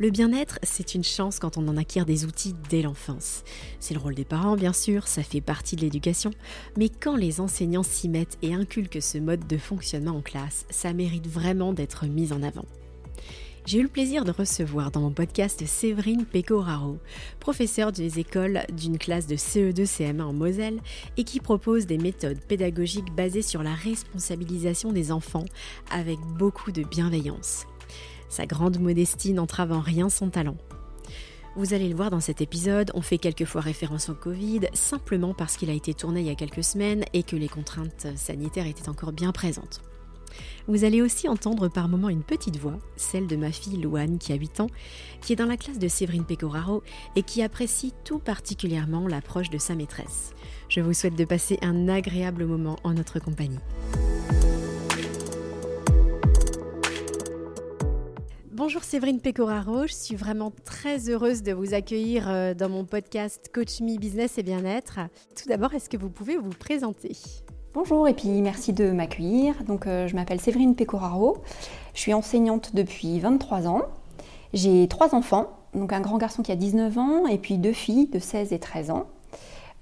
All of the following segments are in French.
Le bien-être, c'est une chance quand on en acquiert des outils dès l'enfance. C'est le rôle des parents, bien sûr, ça fait partie de l'éducation, mais quand les enseignants s'y mettent et inculquent ce mode de fonctionnement en classe, ça mérite vraiment d'être mis en avant. J'ai eu le plaisir de recevoir dans mon podcast Séverine Pecoraro, professeure des écoles d'une classe de CE2-CM1 en Moselle et qui propose des méthodes pédagogiques basées sur la responsabilisation des enfants avec beaucoup de bienveillance. Sa grande modestie n'entrave en rien son talent. Vous allez le voir dans cet épisode, on fait quelquefois référence au Covid, simplement parce qu'il a été tourné il y a quelques semaines et que les contraintes sanitaires étaient encore bien présentes. Vous allez aussi entendre par moments une petite voix, celle de ma fille Louane qui a 8 ans, qui est dans la classe de Séverine Pecoraro et qui apprécie tout particulièrement l'approche de sa maîtresse. Je vous souhaite de passer un agréable moment en notre compagnie. Bonjour Séverine Pecoraro, je suis vraiment très heureuse de vous accueillir euh, dans mon podcast Coach Me Business et Bien-être. Tout d'abord, est-ce que vous pouvez vous présenter? Bonjour et puis merci de m'accueillir. Donc euh, je m'appelle Séverine Pecoraro, je suis enseignante depuis 23 ans. J'ai trois enfants, donc un grand garçon qui a 19 ans et puis deux filles de 16 et 13 ans.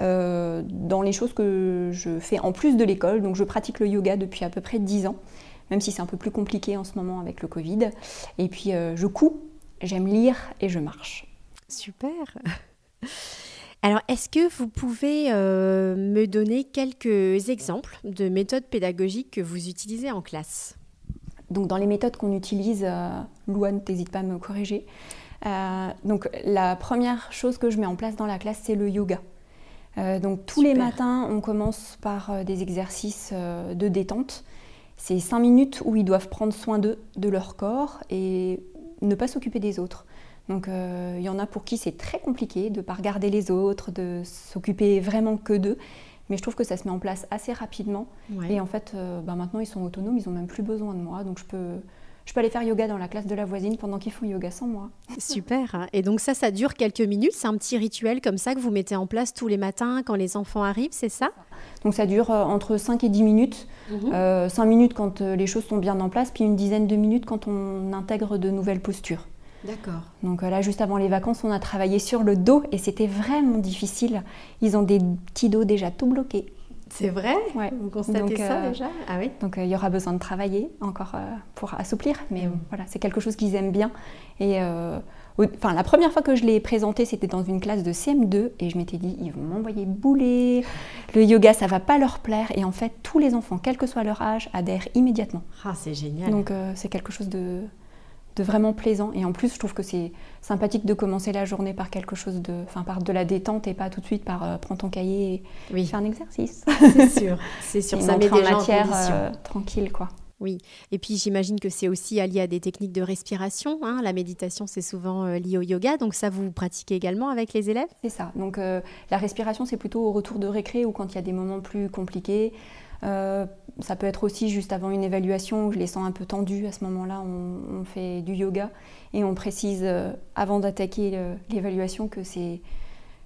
Euh, dans les choses que je fais en plus de l'école, donc je pratique le yoga depuis à peu près 10 ans même si c'est un peu plus compliqué en ce moment avec le Covid. Et puis euh, je couds, j'aime lire et je marche. Super. Alors, est-ce que vous pouvez euh, me donner quelques exemples de méthodes pédagogiques que vous utilisez en classe? Donc, dans les méthodes qu'on utilise, euh, Louane, n'hésite pas à me corriger. donc, la première chose que je mets en place dans la classe, c'est le yoga. donc, tous les matins, on commence par des exercices de détente c'est cinq minutes où ils doivent prendre soin d'eux, de leur corps et ne pas s'occuper des autres. Donc il euh, y en a pour qui c'est très compliqué de ne pas regarder les autres, de s'occuper vraiment que d'eux. Mais je trouve que ça se met en place assez rapidement. Et en fait, euh, bah, maintenant, ils sont autonomes, ils n'ont même plus besoin de moi. Donc je peux, je peux aller faire yoga dans la classe de la voisine pendant qu'ils font yoga sans moi. Super. Et donc ça, ça dure quelques minutes. C'est un petit rituel comme ça que vous mettez en place tous les matins quand les enfants arrivent, c'est ça? Donc ça dure euh, entre 5 et 10 minutes. 5 mhm. euh, minutes quand euh, les choses sont bien en place, puis une dizaine de minutes quand on intègre de nouvelles postures. D'accord. Donc là, juste avant les vacances, on a travaillé sur le dos et c'était vraiment difficile. Ils ont des petits dos déjà tout bloqués. C'est vrai? Ouais. Vous constatez ça euh, déjà? Ah oui Donc il y aura besoin de travailler encore pour assouplir, mais mm. voilà, c'est quelque chose qu'ils aiment bien. Et enfin, la première fois que je l'ai présenté, c'était dans une classe de CM2 et je m'étais dit, ils vont m'envoyer bouler, le yoga, ça va pas leur plaire. Et en fait, tous les enfants, quel que soit leur âge, adhèrent immédiatement. Ah, c'est génial. Donc c'est quelque chose de, de vraiment plaisant. Et en plus, je trouve que c'est sympathique de commencer la journée par quelque chose de, enfin, par de la détente et pas tout de suite par euh, prends ton cahier et oui. fais un exercice. C'est sûr, c'est sûr. ça met déjà matière euh, tranquille, quoi. Oui, et puis j'imagine que c'est aussi lié à des techniques de respiration. Hein. La méditation, c'est souvent euh, lié au yoga, donc ça vous pratiquez également avec les élèves? C'est ça. Donc la respiration, c'est plutôt au retour de récré ou quand il y a des moments plus compliqués. Euh, ça peut être aussi juste avant une évaluation où je les sens un peu tendus. À ce moment-là, on, fait du yoga et on précise euh, avant d'attaquer l'évaluation que c'est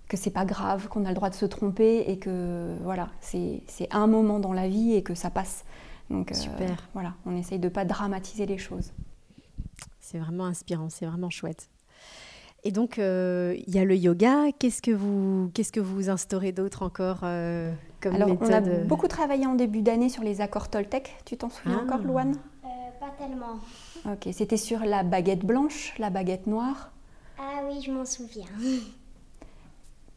que c'est pas grave, qu'on a le droit de se tromper et que voilà, c'est un moment dans la vie et que ça passe. Donc euh, Super. voilà, on essaye de pas dramatiser les choses. C'est vraiment inspirant, c'est vraiment chouette. Et donc, euh, il y a le yoga. Qu'est-ce que vous, qu'est-ce que vous instaurez d'autre encore euh, comme Alors, on a beaucoup travaillé en début d'année sur les accords Toltec. Tu t'en souviens ah. encore, Louane? Euh, Pas tellement. Ok, c'était sur la baguette blanche, la baguette noire. Ah oui, je m'en souviens.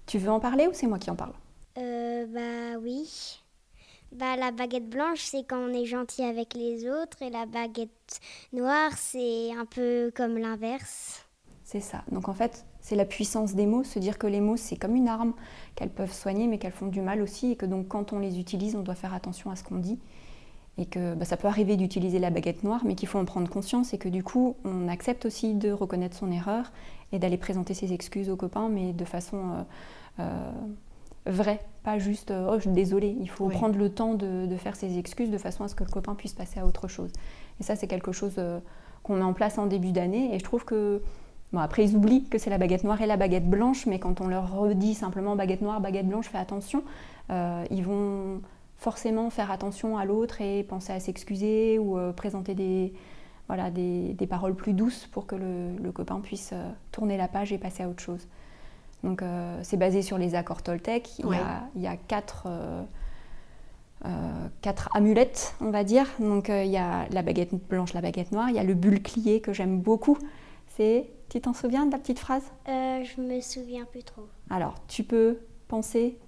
Tu veux en parler ou c'est moi qui en parle? Bah oui. Bah, la baguette blanche, c'est quand on est gentil avec les autres, et la baguette noire, c'est un peu comme l'inverse. C'est ça. Donc en fait, c'est la puissance des mots, se dire que les mots, c'est comme une arme, qu'elles peuvent soigner, mais qu'elles font du mal aussi, et que donc quand on les utilise, on doit faire attention à ce qu'on dit. Et que bah, ça peut arriver d'utiliser la baguette noire, mais qu'il faut en prendre conscience, et que du coup, on accepte aussi de reconnaître son erreur et d'aller présenter ses excuses aux copains, mais de façon euh, euh, vrai, pas juste oh, je suis désolée. Il faut prendre le temps de, faire ses excuses de façon à ce que le copain puisse passer à autre chose. Et ça, c'est quelque chose qu'on met en place en début d'année. Et je trouve que Bon, après, ils oublient que c'est la baguette noire et la baguette blanche, mais quand on leur redit simplement baguette noire, baguette blanche, fais attention, ils vont forcément faire attention à l'autre et penser à s'excuser ou euh, présenter des, voilà, des, paroles plus douces pour que le, copain puisse euh, tourner la page et passer à autre chose. Donc euh, c'est basé sur les accords Toltec. Il, y, a, il y a quatre, quatre, amulettes, on va dire. Donc il y a la baguette blanche, la baguette noire. Il y a le bulle-clié que j'aime beaucoup. C'est, tu t'en souviens de la petite phrase? Je me souviens plus trop. Alors tu peux penser?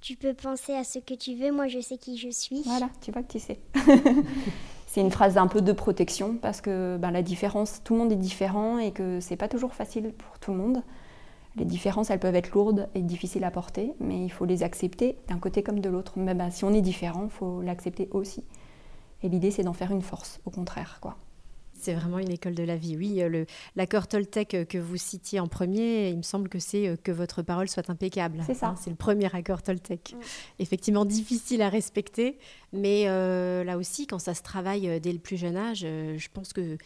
Tu peux penser à ce que tu veux, moi je sais qui je suis. Voilà, tu vois que tu sais. c'est une phrase un peu de protection parce que ben, la différence, tout le monde est différent et que c'est pas toujours facile pour tout le monde. Les différences, elles peuvent être lourdes et difficiles à porter, mais il faut les accepter d'un côté comme de l'autre. Mais ben, si on est différent, il faut l'accepter aussi. Et l'idée, c'est d'en faire une force, au contraire, quoi. C'est vraiment une école de la vie. Oui, euh, l'accord Toltec euh, que vous citiez en premier, il me semble que c'est euh, que votre parole soit impeccable. C'est ça. Hein, c'est le premier accord Toltec. Mm. Effectivement, difficile à respecter, mais là aussi, quand ça se travaille dès le plus jeune âge, je pense qu'il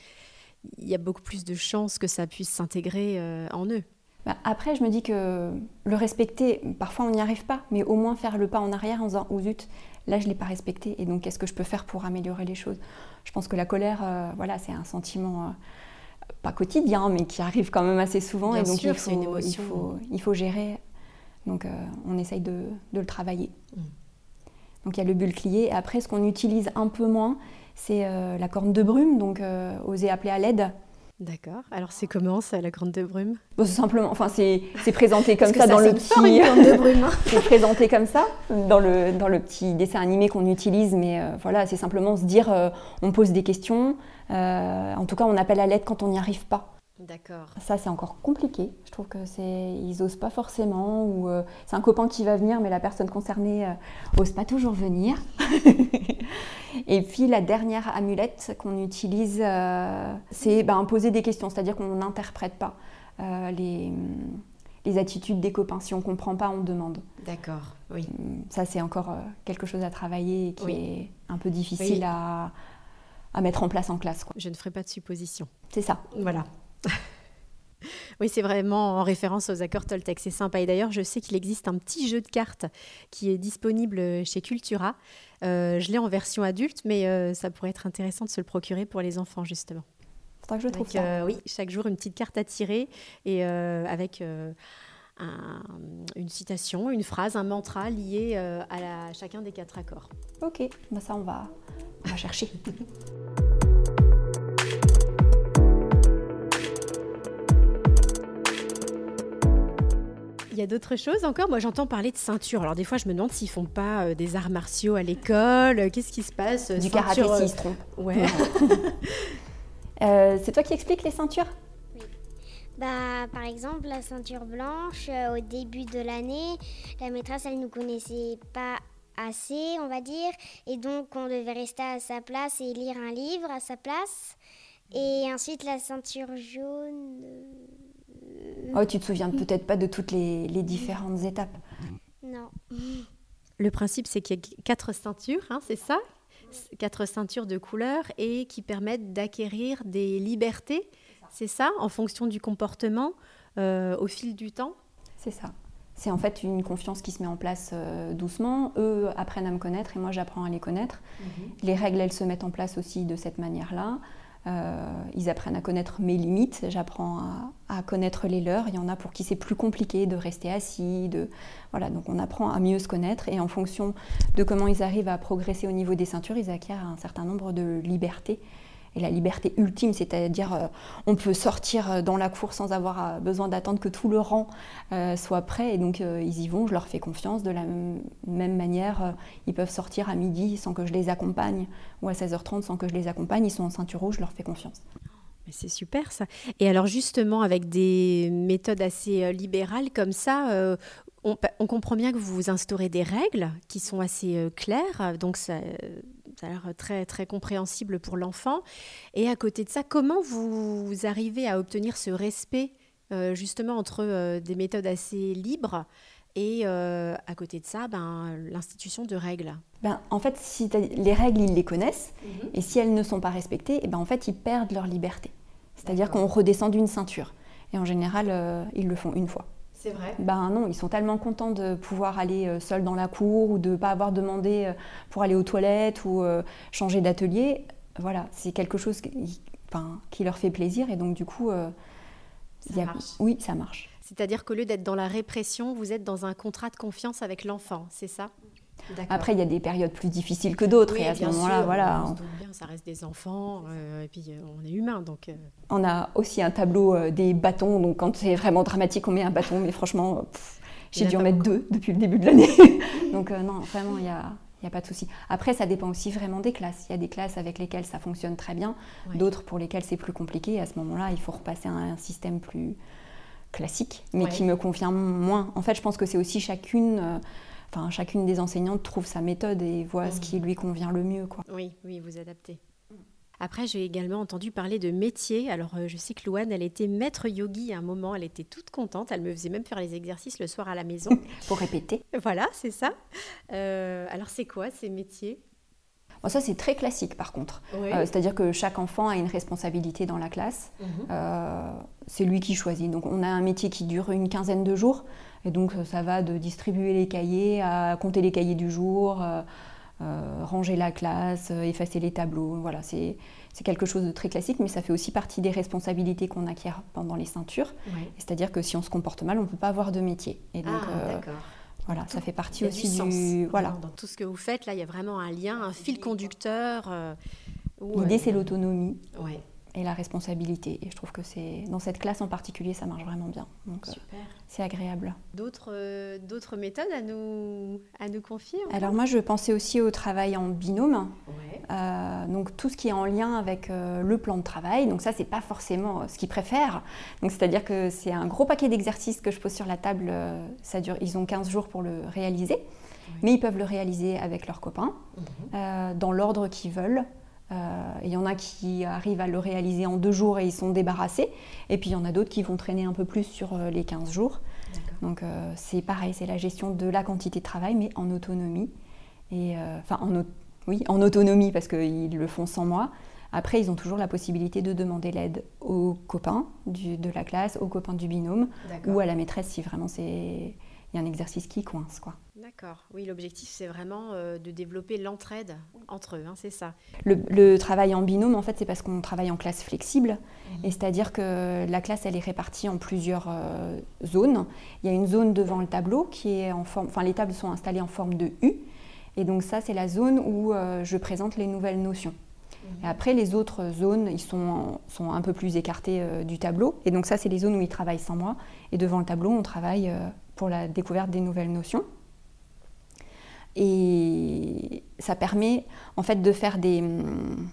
y a beaucoup plus de chances que ça puisse s'intégrer en eux. Bah, après, je me dis que le respecter, parfois on n'y arrive pas, mais au moins faire le pas en arrière en disant, oh zut, là je ne l'ai pas respecté, et donc qu'est-ce que je peux faire pour améliorer les choses? Je pense que la colère, euh, voilà, c'est un sentiment euh, pas quotidien, mais qui arrive quand même assez souvent, et donc il, faut, une émotion. Il, faut, il, faut, gérer. Donc euh, on essaye de, de le travailler. Mm. Donc il y a le et après ce qu'on utilise un peu moins, c'est la corne de brume, donc oser appeler à l'aide. D'accord. Alors c'est comment ça, la grande de brume? Bon, simplement, enfin c'est présenté comme ça, dans le petit. de brume. Hein. c'est présenté comme ça dans le dans le petit dessin animé qu'on utilise, mais euh, voilà, c'est simplement se dire, euh, on pose des questions. Euh, en tout cas, on appelle à l'aide quand on n'y arrive pas. D'accord. Ça, c'est encore compliqué. Je trouve que c'est ils osent pas forcément ou c'est un copain qui va venir, mais la personne concernée ose pas toujours venir. Et puis la dernière amulette qu'on utilise, euh, c'est ben, poser des questions, c'est-à-dire qu'on n'interprète pas euh, les, les, attitudes des copains. Si on ne comprend pas, on demande. D'accord, oui. Ça, c'est encore euh, quelque chose à travailler et qui est un peu difficile à, à, mettre en place en classe. Je ne ferai pas de supposition. C'est ça. Voilà. Oui, c'est vraiment en référence aux accords Toltec. C'est sympa. Et d'ailleurs, je sais qu'il existe un petit jeu de cartes qui est disponible chez Cultura. Euh, je l'ai en version adulte, mais euh, ça pourrait être intéressant de se le procurer pour les enfants, justement. C'est que je trouve ça. Euh, oui, chaque jour, une petite carte à tirer et avec une citation, une phrase, un mantra lié à, chacun des quatre accords. Ok, bah ça, on va, on va chercher. Il y a d'autres choses encore? Moi, j'entends parler de ceinture. Alors, des fois, je me demande s'ils font pas euh, des arts martiaux à l'école. Qu'est-ce qui se passe Du karaté, s'ils euh, se trompent. Ouais. Euh, c'est toi qui expliques les ceintures? Oui. Bah, par exemple, la ceinture blanche, au début de l'année, la maîtresse, elle ne nous connaissait pas assez, on va dire. Et donc, on devait rester à sa place et lire un livre à sa place. Et ensuite, la ceinture jaune Oh, tu te souviens peut-être pas de toutes les, différentes étapes Non. Le principe, c'est qu'il y a quatre ceintures, hein, c'est ça? Quatre ceintures de couleurs et qui permettent d'acquérir des libertés, c'est ça, en fonction du comportement euh, au fil du temps? C'est ça. C'est en fait une confiance qui se met en place euh, doucement. Eux apprennent à me connaître et moi j'apprends à les connaître. Mhm. Les règles, elles se mettent en place aussi de cette manière-là. Euh, ils apprennent à connaître mes limites, j'apprends à, connaître les leurs. Il y en a pour qui c'est plus compliqué de rester assis. De... Voilà, donc on apprend à mieux se connaître et en fonction de comment ils arrivent à progresser au niveau des ceintures, ils acquièrent un certain nombre de libertés et la liberté ultime, c'est-à-dire euh, on peut sortir euh, dans la cour sans avoir euh, besoin d'attendre que tout le rang soit prêt, et donc ils y vont, je leur fais confiance. De la même manière, ils peuvent sortir à midi sans que je les accompagne, ou à 16h30 sans que je les accompagne, ils sont en ceinture rouge, je leur fais confiance. C'est super ça. Et alors justement, avec des méthodes assez libérales comme ça, on, on, comprend bien que vous instaurez des règles qui sont assez claires, donc ça, ça a l'air très, très compréhensible pour l'enfant. Et à côté de ça, comment vous, arrivez à obtenir ce respect euh, justement entre euh, des méthodes assez libres et à côté de ça, ben, l'institution de règles? Ben, en fait, si les règles, ils les connaissent, mhm. et si elles ne sont pas respectées, et eh ben, en fait, ils perdent leur liberté. C'est-à-dire qu'on redescend d'une ceinture. Et en général, ils le font une fois. C'est vrai Ben non, ils sont tellement contents de pouvoir aller seuls dans la cour ou de ne pas avoir demandé pour aller aux toilettes ou changer d'atelier. Voilà, c'est quelque chose qui, qui, leur fait plaisir et donc du coup, ça marche. oui, ça marche. C'est-à-dire qu'au lieu d'être dans la répression, vous êtes dans un contrat de confiance avec l'enfant, c'est ça? Après, il y a des périodes plus difficiles que d'autres, et à ce moment-là, voilà. bien, ça reste des enfants, euh, et puis euh, on est humain, donc. Euh. On a aussi un tableau des bâtons, donc quand c'est vraiment dramatique, on met un bâton, mais franchement, j'ai dû en mettre deux depuis le début de l'année. donc non, vraiment, il n'y a, y a pas de souci. Après, ça dépend aussi vraiment des classes. Il y a des classes avec lesquelles ça fonctionne très bien, d'autres pour lesquelles c'est plus compliqué. À ce moment-là, il faut repasser à un système plus classique, mais qui me convient moins. En fait, je pense que c'est aussi chacune, enfin chacune des enseignantes trouve sa méthode et voit ce qui mmh. lui convient le mieux. Quoi. Oui, oui, vous adaptez. Après, j'ai également entendu parler de métier. Alors, euh, je sais que Louane, elle était maître yogi à un moment. Elle était toute contente. Elle me faisait même faire les exercices le soir à la maison. Pour répéter. Voilà, c'est ça. Euh, alors, c'est quoi ces métiers? Ça, c'est très classique par contre. Euh, c'est-à-dire que chaque enfant a une responsabilité dans la classe. Euh, c'est lui qui choisit. Donc on a un métier qui dure une quinzaine de jours. Et donc ça va de distribuer les cahiers à compter les cahiers du jour, euh, ranger la classe, effacer les tableaux. Voilà, c'est quelque chose de très classique, mais ça fait aussi partie des responsabilités qu'on acquiert pendant les ceintures. C'est-à-dire que si on se comporte mal, on ne peut pas avoir de métier. Et donc, ah, voilà, ça fait partie aussi du, voilà. Dans, tout ce que vous faites, là, il y a vraiment un lien, un fil conducteur. Euh, L'idée, c'est l'autonomie. Ouais et la responsabilité. Et je trouve que c'est dans cette classe en particulier, ça marche vraiment bien. Donc, euh, c'est agréable. D'autres, euh, d'autres méthodes à nous, à nous confier Alors moi, je pensais aussi au travail en binôme. Euh, donc tout ce qui est en lien avec le plan de travail. Donc ça, c'est pas forcément ce qu'ils préfèrent. Donc c'est-à-dire que c'est un gros paquet d'exercices que je pose sur la table. ça dure, ils ont 15 jours pour le réaliser. Mais ils peuvent le réaliser avec leurs copains, mhm. dans l'ordre qu'ils veulent. Euh, il y en a qui arrivent à le réaliser en deux jours et ils sont débarrassés. Et puis il y en a d'autres qui vont traîner un peu plus sur euh, les 15 jours. Donc euh, c'est pareil, c'est la gestion de la quantité de travail, mais en autonomie. Et, enfin, en, oui, en autonomie parce qu'ils le font sans moi. Après, ils ont toujours la possibilité de demander l'aide aux copains de la classe, aux copains du binôme ou à la maîtresse si vraiment c'est il y a un exercice qui coince. quoi. D'accord. Oui, l'objectif, c'est vraiment euh, de développer l'entraide entre eux, hein, c'est ça. Le, travail en binôme, en fait, c'est parce qu'on travaille en classe flexible. Mhm. Et c'est-à-dire que la classe, elle est répartie en plusieurs euh, zones. Il y a une zone devant le tableau qui est en forme... Enfin, les tables sont installées en forme de U. Et donc ça, c'est la zone où euh, je présente les nouvelles notions. Et après, les autres zones, ils sont, sont un peu plus écartés du tableau. Et donc ça, c'est les zones où ils travaillent sans moi. Et devant le tableau, on travaille pour la découverte des nouvelles notions. Et ça permet en fait de faire des, hum,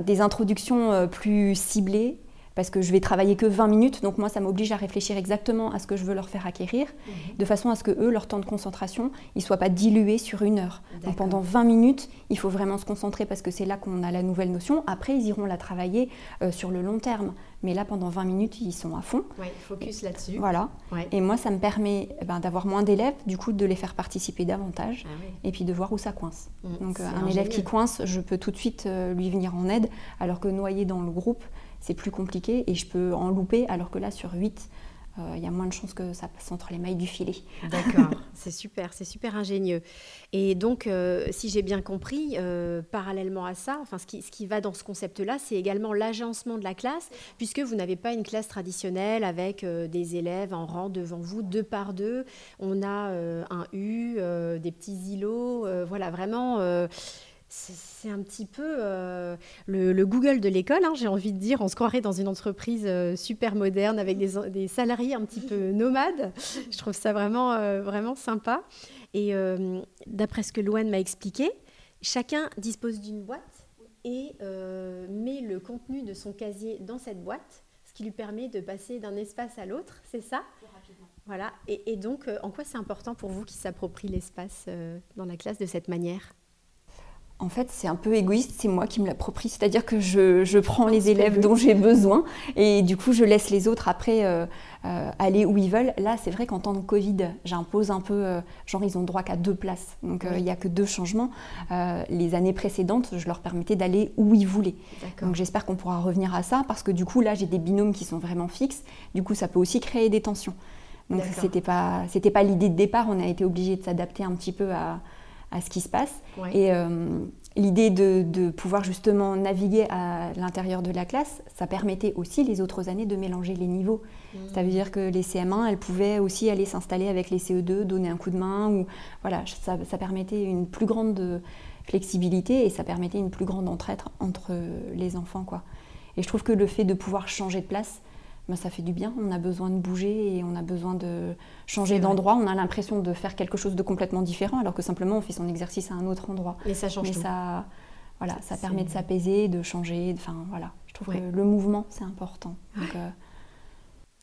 des introductions euh, plus ciblées parce que je vais travailler que 20 minutes, donc moi ça m'oblige à réfléchir exactement à ce que je veux leur faire acquérir, mhm. de façon à ce que eux, leur temps de concentration, il soit pas dilué sur une heure. Donc pendant 20 minutes, il faut vraiment se concentrer parce que c'est là qu'on a la nouvelle notion. Après, ils iront la travailler euh, sur le long terme. Mais là, pendant 20 minutes, ils sont à fond. Oui, focus là-dessus. Voilà. Et moi, ça me permet eh ben, d'avoir moins d'élèves, du coup, de les faire participer davantage, ah et puis de voir où ça coince. Mm, Donc, euh, un élève qui coince, je peux tout de suite euh, lui venir en aide, alors que noyé dans le groupe, c'est plus compliqué et je peux en louper, alors que là, sur 8, il y a moins de chances que ça passe entre les mailles du filet. D'accord, c'est super, c'est super ingénieux. Et donc, euh, si j'ai bien compris, euh, parallèlement à ça, enfin, ce qui, ce qui va dans ce concept-là, c'est également l'agencement de la classe, puisque vous n'avez pas une classe traditionnelle avec euh, des élèves en rang devant vous, deux par deux. On a un U, des petits îlots, voilà, vraiment c'est un petit peu euh, le, Google de l'école, hein, j'ai envie de dire. On se croirait dans une entreprise euh, super moderne avec des, salariés un petit peu nomades. Je trouve ça vraiment, euh, vraiment sympa. Et d'après ce que Louane m'a expliqué, chacun dispose d'une boîte et met le contenu de son casier dans cette boîte, ce qui lui permet de passer d'un espace à l'autre, c'est ça? Voilà. Et, et donc, en quoi c'est important pour vous qui s'approprie l'espace dans la classe de cette manière? En fait, c'est un peu égoïste, c'est moi qui me l'approprie. C'est-à-dire que je, prends les élèves dont j'ai besoin et du coup, je laisse les autres après euh, euh, aller où ils veulent. Là, c'est vrai qu'en temps de Covid, j'impose un peu, euh, genre, ils ont droit qu'à deux places. Donc, il n'y a que deux changements. les années précédentes, je leur permettais d'aller où ils voulaient. Donc, j'espère qu'on pourra revenir à ça parce que du coup, là, j'ai des binômes qui sont vraiment fixes. Du coup, ça peut aussi créer des tensions. Donc, c'était pas, c'était pas l'idée de départ. On a été obligé de s'adapter un petit peu à à ce qui se passe. Et euh, l'idée de, pouvoir justement naviguer à l'intérieur de la classe, ça permettait aussi les autres années de mélanger les niveaux. Mmh. Ça veut dire que les CM1, elles pouvaient aussi aller s'installer avec les CE2, donner un coup de main. Ou, voilà, ça, ça permettait une plus grande flexibilité et ça permettait une plus grande entraide entre les enfants. Quoi. Et je trouve que le fait de pouvoir changer de place, ben, ça fait du bien. On a besoin de bouger et on a besoin de changer d'endroit. On a l'impression de faire quelque chose de complètement différent, alors que simplement on fait son exercice à un autre endroit. Mais ça change Mais ça, voilà, ça permet de s'apaiser, de changer. Enfin voilà, je trouve que le mouvement c'est important. Euh,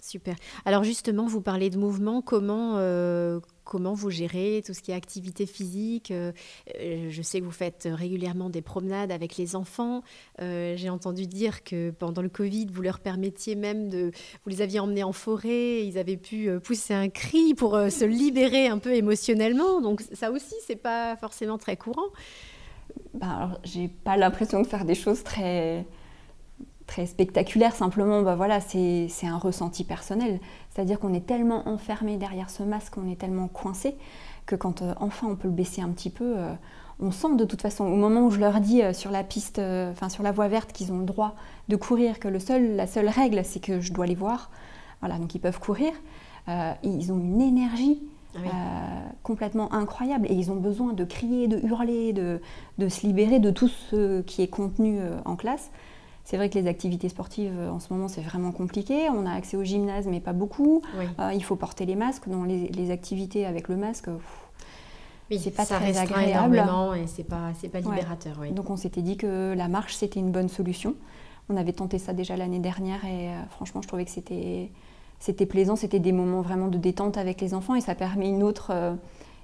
Super. Alors justement, vous parlez de mouvement. Comment, euh, comment vous gérez tout ce qui est activité physique? Euh, euh, Je sais que vous faites régulièrement des promenades avec les enfants. J'ai entendu dire que pendant le Covid, vous leur permettiez même de... Vous les aviez emmenés en forêt, ils avaient pu pousser un cri pour se libérer un peu émotionnellement. Donc ça aussi, c'est pas forcément très courant. Bah, j'ai pas l'impression de faire des choses très très spectaculaire, simplement, bah voilà, c'est un ressenti personnel. C'est-à-dire qu'on est tellement enfermé derrière ce masque, on est tellement coincé, que quand euh, enfin on peut le baisser un petit peu, euh, on sent de toute façon, au moment où je leur dis euh, sur la piste, enfin sur la voie verte, qu'ils ont le droit de courir, que le seul, la seule règle, c'est que je dois les voir, voilà, donc ils peuvent courir, ils ont une énergie. Ah complètement incroyable et ils ont besoin de crier, de hurler, de, de se libérer de tout ce qui est contenu en classe. C'est vrai que les activités sportives, euh, en ce moment, c'est vraiment compliqué. On a accès au gymnase, mais pas beaucoup. Euh, il faut porter les masques. Donc les, activités avec le masque, oui, c'est pas très agréable. et c'est pas, pas libérateur. Donc on s'était dit que la marche, c'était une bonne solution. On avait tenté ça déjà l'année dernière et euh, franchement, je trouvais que c'était, c'était plaisant. C'était des moments vraiment de détente avec les enfants et ça permet une autre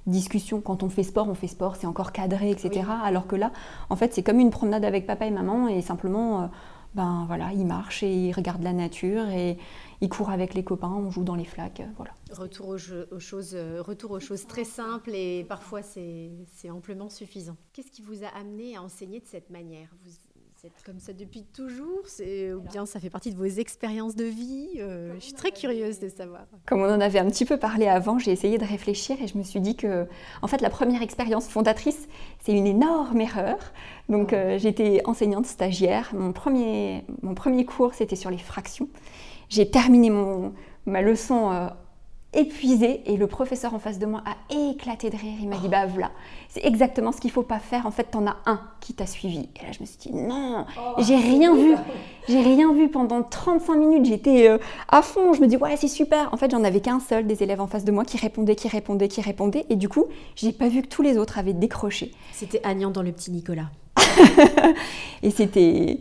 discussion. Quand on fait sport, on fait sport, c'est encore cadré, etc. Alors que là, en fait, c'est comme une promenade avec papa et maman et simplement, euh, ben voilà, ils marchent et ils regardent la nature et ils courent avec les copains, on joue dans les flaques, voilà. Retour aux, choses, euh, retour aux choses très simples et parfois c'est amplement suffisant. Qu'est-ce qui vous a amené à enseigner de cette manière? C'est comme ça depuis toujours Ou bien ça fait partie de vos expériences de vie euh, Je suis très curieuse de savoir. Comme on en avait un petit peu parlé avant, j'ai essayé de réfléchir et je me suis dit que, en fait, la première expérience fondatrice, c'est une énorme erreur. Donc, euh, j'étais enseignante stagiaire. Mon premier, mon premier cours, c'était sur les fractions. J'ai terminé mon, ma leçon euh, épuisée et le professeur en face de moi a éclaté de rire. Il m'a dit Bah voilà, c'est exactement ce qu'il faut pas faire. En fait, t'en as un qui t'a suivi. Et là, je me suis dit Non, oh. j'ai rien vu. J'ai rien vu pendant 35 minutes. J'étais euh, à fond. Je me dis Ouais, c'est super. En fait, j'en avais qu'un seul des élèves en face de moi qui répondait, qui répondait, qui répondait. Et du coup, j'ai pas vu que tous les autres avaient décroché. C'était Agnan dans le petit Nicolas. et c'était.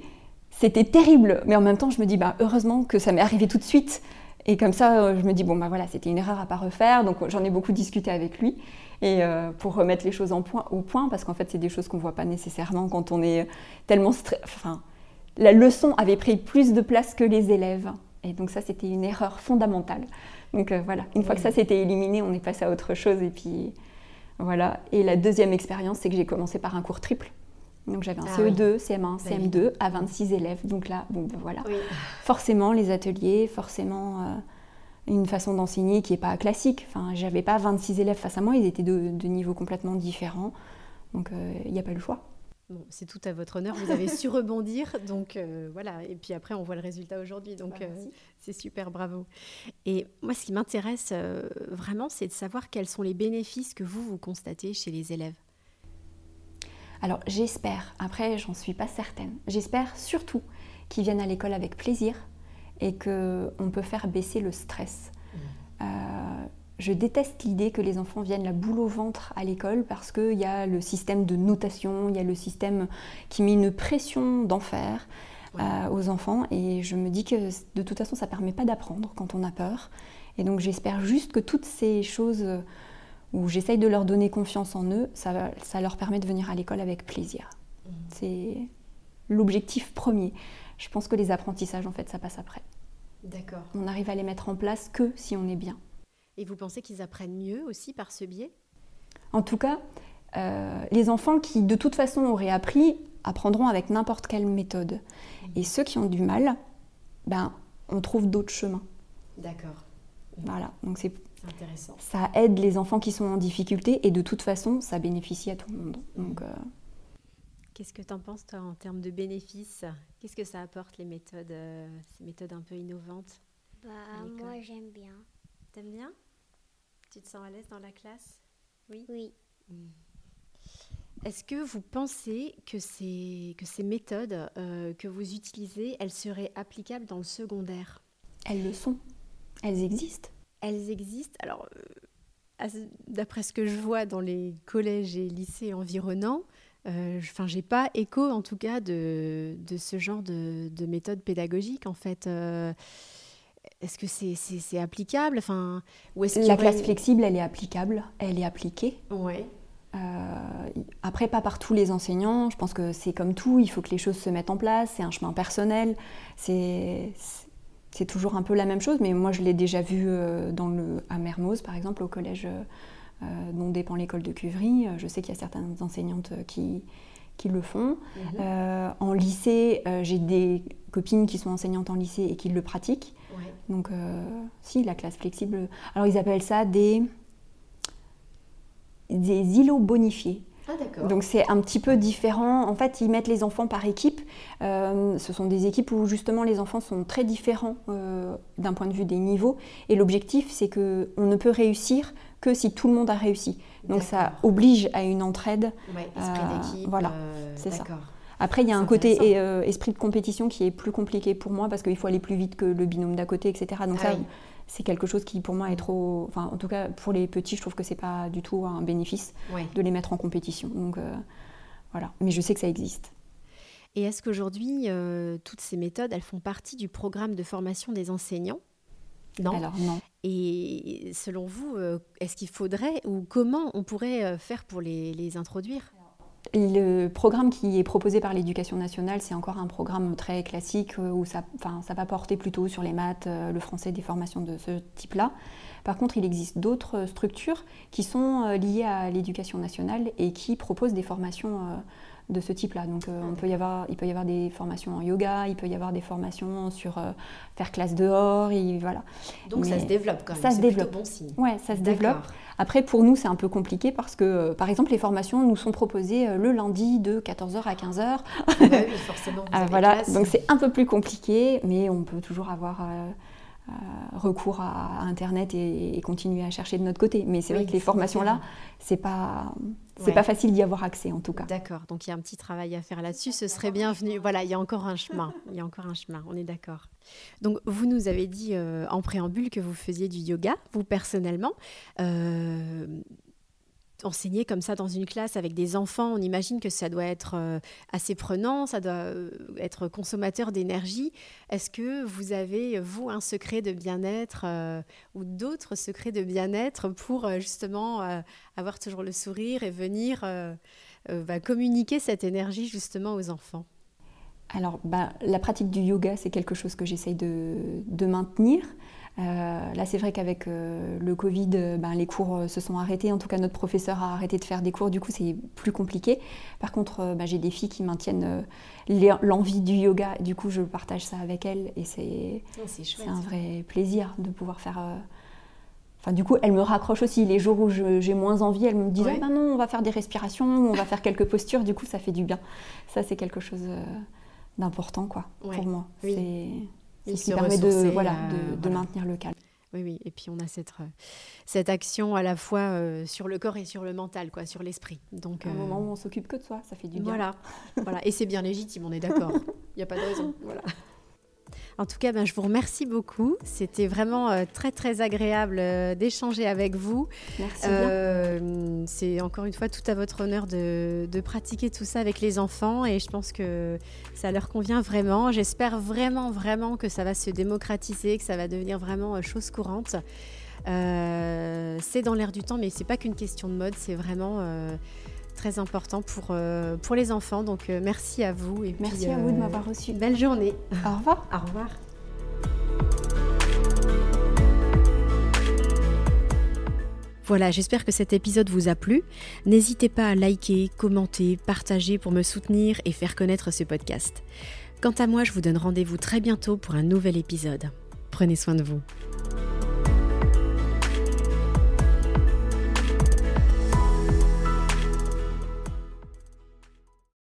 C'était terrible, mais en même temps, je me dis, bah, heureusement que ça m'est arrivé tout de suite, et comme ça, euh, je me dis, bon, bah voilà, c'était une erreur à pas refaire. Donc j'en ai beaucoup discuté avec lui et euh, pour remettre les choses en point, au point, parce qu'en fait, c'est des choses qu'on ne voit pas nécessairement quand on est tellement stressé. Enfin, la leçon avait pris plus de place que les élèves. Et donc ça, c'était une erreur fondamentale. Donc euh, voilà, une fois que ça s'était éliminé, on est passé à autre chose. Et puis voilà. Et la deuxième expérience, c'est que j'ai commencé par un cours triple. Donc j'avais un ah CE2, CM1, CM2 à 26 élèves. Donc là, bon, ben voilà. Forcément, les ateliers, forcément euh, une façon d'enseigner qui n'est pas classique. Enfin, j'avais pas 26 élèves face à moi, ils étaient de, niveaux complètement différents. Donc euh, il n'y a pas le choix. Bon, c'est tout à votre honneur, vous avez su rebondir, donc euh, voilà, et puis après on voit le résultat aujourd'hui, donc bah, c'est super, bravo. Et moi ce qui m'intéresse vraiment, c'est de savoir quels sont les bénéfices que vous, vous constatez chez les élèves. Alors j'espère, après j'en suis pas certaine, j'espère surtout qu'ils viennent à l'école avec plaisir et qu'on peut faire baisser le stress. Mmh. Euh, je déteste l'idée que les enfants viennent la boule au ventre à l'école parce qu'il y a le système de notation, il y a le système qui met une pression d'enfer euh, aux enfants et je me dis que de toute façon ça ne permet pas d'apprendre quand on a peur. Et donc j'espère juste que toutes ces choses où j'essaye de leur donner confiance en eux, ça, ça leur permet de venir à l'école avec plaisir. C'est l'objectif premier. Je pense que les apprentissages, en fait, ça passe après. D'accord. On arrive à les mettre en place que si on est bien. Et vous pensez qu'ils apprennent mieux aussi par ce biais? En tout cas, euh, les enfants qui de toute façon auraient appris apprendront avec n'importe quelle méthode. Et ceux qui ont du mal, ben, on trouve d'autres chemins. D'accord. Voilà, donc c'est intéressant. Ça aide les enfants qui sont en difficulté et de toute façon, ça bénéficie à tout le monde. Donc, euh, Qu'est-ce que tu en penses, toi, en termes de bénéfices? Qu'est-ce que ça apporte, les méthodes, euh, ces méthodes un peu innovantes Bah, moi, j'aime bien. T'aimes bien? Tu te sens à l'aise dans la classe? Oui? Oui. Est-ce que vous pensez que ces, que ces méthodes euh, que vous utilisez, elles seraient applicables dans le secondaire? Elles le sont. Elles existent. Elles existent. Alors, euh, d'après ce que je vois dans les collèges et lycées environnants, euh, enfin, j'ai pas écho en tout cas de, de ce genre de, de, méthode pédagogique en fait. Euh, est-ce que c'est c'est applicable? Enfin, ou est La classe flexible, elle est applicable, elle est appliquée. Ouais. Euh, après, pas par tous les enseignants. Je pense que c'est comme tout, il faut que les choses se mettent en place. C'est un chemin personnel. C'est c'est toujours un peu la même chose, mais moi je l'ai déjà vu euh, dans le, à Mermoz, par exemple, au collège euh, dont dépend l'école de Cuvry. Je sais qu'il y a certaines enseignantes qui, qui le font. Mhm. en lycée, j'ai des copines qui sont enseignantes en lycée et qui le pratiquent. Donc, si, la classe flexible. Alors, ils appellent ça des des îlots bonifiés. Ah, Donc c'est un petit peu différent. En fait, ils mettent les enfants par équipe. Euh, ce sont des équipes où justement les enfants sont très différents euh, d'un point de vue des niveaux. Et l'objectif, c'est que on ne peut réussir que si tout le monde a réussi. Donc ça oblige à une entraide. Ouais, esprit euh, d'équipe. Voilà, c'est ça. Après, il y a un côté esprit de compétition qui est plus compliqué pour moi parce qu'il faut aller plus vite que le binôme d'à côté, etc. Donc ah ça, c'est quelque chose qui pour moi est trop. Enfin, en tout cas, pour les petits, je trouve que c'est pas du tout un bénéfice de les mettre en compétition. Donc euh, voilà. Mais je sais que ça existe. Et est-ce qu'aujourd'hui, euh, toutes ces méthodes, elles font partie du programme de formation des enseignants? Non. Alors non. Et selon vous, euh, est-ce qu'il faudrait ou comment on pourrait faire pour les, les introduire? Le programme qui est proposé par l'éducation nationale, c'est encore un programme très classique euh, où ça, ça va porter plutôt sur les maths, euh, le français, des formations de ce type-là. Par contre, il existe d'autres structures qui sont euh, liées à l'éducation nationale et qui proposent des formations de ce type-là. Donc, on peut y avoir, il peut y avoir des formations en yoga, il peut y avoir des formations sur faire classe dehors, et voilà. Donc, ça se développe quand même. Ça se développe. bon signe. Ouais, ça se développe. Après, pour nous, c'est un peu compliqué parce que, euh, par exemple, les formations nous sont proposées euh, le lundi de 14h à 15h. Ah bah oui, forcément. Ah, voilà, donc c'est un peu plus compliqué, mais on peut toujours avoir euh, recours à, Internet et, continuer à chercher de notre côté. Mais c'est vrai que les formations-là, c'est pas c'est pas facile d'y avoir accès en tout cas. D'accord, donc il y a un petit travail à faire là-dessus, ce serait bienvenu. Voilà, il y a encore un chemin, il y a encore un chemin, on est d'accord. Donc vous nous avez dit euh, en préambule que vous faisiez du yoga, vous personnellement. Euh, enseigner comme ça dans une classe avec des enfants, on imagine que ça doit être euh, assez prenant, ça doit euh, être consommateur d'énergie. Est-ce que vous avez, vous, un secret de bien-être euh, ou d'autres secrets de bien-être pour justement avoir toujours le sourire et venir bah, communiquer cette énergie justement aux enfants? Alors, bah, la pratique du yoga, c'est quelque chose que j'essaye de, de maintenir. Euh, là, c'est vrai qu'avec euh, le Covid, euh, ben, les cours se sont arrêtés. En tout cas, notre professeur a arrêté de faire des cours. Du coup, c'est plus compliqué. Par contre, ben, j'ai des filles qui maintiennent l'envie du yoga. Du coup, je partage ça avec elles. Et c'est oh, un vrai plaisir de pouvoir faire. Enfin, du coup, elles me raccrochent aussi. Les jours où j'ai moins envie, elles me disent ah, ben non, on va faire des respirations, on va faire quelques postures. Du coup, ça fait du bien. Ça, c'est quelque chose d'important quoi, pour moi. Oui. Ce qui permet de, voilà, euh, de, maintenir le calme. Oui, oui. Et puis on a cette, euh, cette action à la fois euh, sur le corps et sur le mental, quoi, sur l'esprit. Donc, un moment où on s'occupe que de soi, ça fait du bien. Voilà, voilà. Et c'est bien légitime, on est d'accord. Il n'y a pas de raison. Voilà. En tout cas, ben, je vous remercie beaucoup. C'était vraiment euh, très très agréable euh, d'échanger avec vous. Merci. Euh, c'est encore une fois tout à votre honneur de, pratiquer tout ça avec les enfants et je pense que ça leur convient vraiment. J'espère vraiment vraiment que ça va se démocratiser, que ça va devenir vraiment chose courante. c'est dans l'air du temps, mais c'est pas qu'une question de mode, c'est vraiment très important pour, pour les enfants. Donc merci à vous. Et merci à vous de m'avoir reçu. Belle journée. Au revoir. Au revoir. Voilà, j'espère que cet épisode vous a plu. N'hésitez pas à liker, commenter, partager pour me soutenir et faire connaître ce podcast. Quant à moi, je vous donne rendez-vous très bientôt pour un nouvel épisode. Prenez soin de vous.